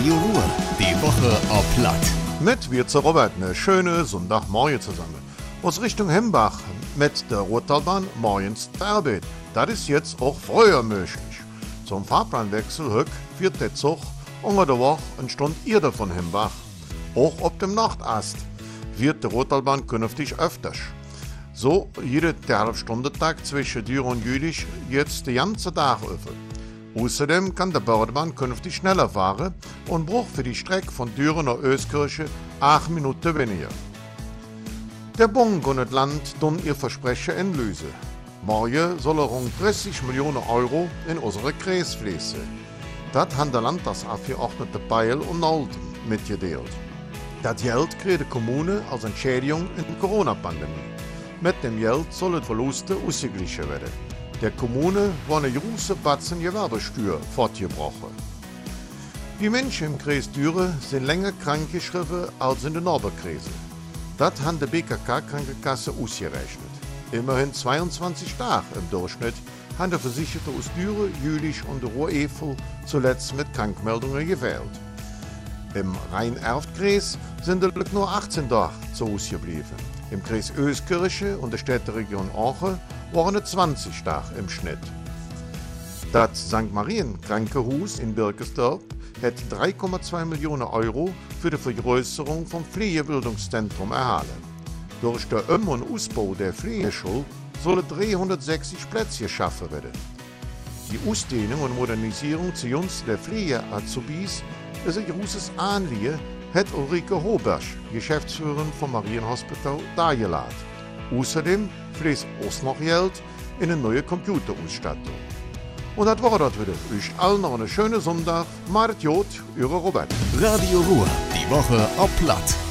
Radio Ruhr. Die Woche auf Platt. Mit wir zu Robert eine schöne Sonntagmorgen zusammen. Aus Richtung Hembach mit der Rottalbahn morgens Arbeit. Das ist jetzt auch früher möglich. Zum Fahrplanwechsel rück wird der Zug unter der Woche eine Stunde eher von Hembach. Auch auf dem Nachtast wird der Rottalbahn künftig öfters. So jede halbe Stunde Tag zwischen Dürr und Jülich jetzt den ganzen Tag öffnen. Außerdem kann der Bordbahn künftig schneller fahren und braucht für die Strecke von Düren nach Öskirche 8 Minuten weniger. Der Bund und das Land tun ihr Versprechen entlösen. Morgen soll er rund 30 Millionen Euro in unsere Kreis fließen. Das haben der Landtagsabgeordnete Beil und Nolten mitgeteilt. Das Geld kriegt die Kommune als Entschädigung in der Corona-Pandemie. Mit dem Geld sollen Verluste ausgeglichen werden. Der Kommune war eine große Batzen Gewerbesteuer fortgebrochen. Die Menschen im Kreis Düre sind länger krankgeschrieben als in den Norberkreise. Das haben die BKK-Krankenkasse ausgerechnet. Immerhin 22 Tage im Durchschnitt haben die Versicherte aus Düre, Jülich und der Ruhr-Evel zuletzt mit Krankmeldungen gewählt. Im Rhein-Erft-Kreis sind nur 18 Tage zu Hause geblieben. Im Kreis Öskirche und der Städteregion Aachen waren es 20 Tage im Schnitt. Das St. Marien Krankenhaus in Birkesdorf hat 3,2 Millionen Euro für die Vergrößerung vom Pflegebildungszentrum erhalten. Durch den Um- und Ausbau der Pflegeschule sollen 360 Plätze geschaffen werden. Die Ausdehnung und Modernisierung zu Gunsten der Pflege-Azubis ist ein großes Anliegen, hat Ulrike Hobersch, Geschäftsführerin vom Marienhospital, dargelegt. Außerdem fließt auch noch Geld in eine neue Computerausstattung. Und das war das wieder. Euch allen noch einen schönen Sonntag. Macht Jod, Ihre Robert. Radio Ruhr. Die Woche auf Platt.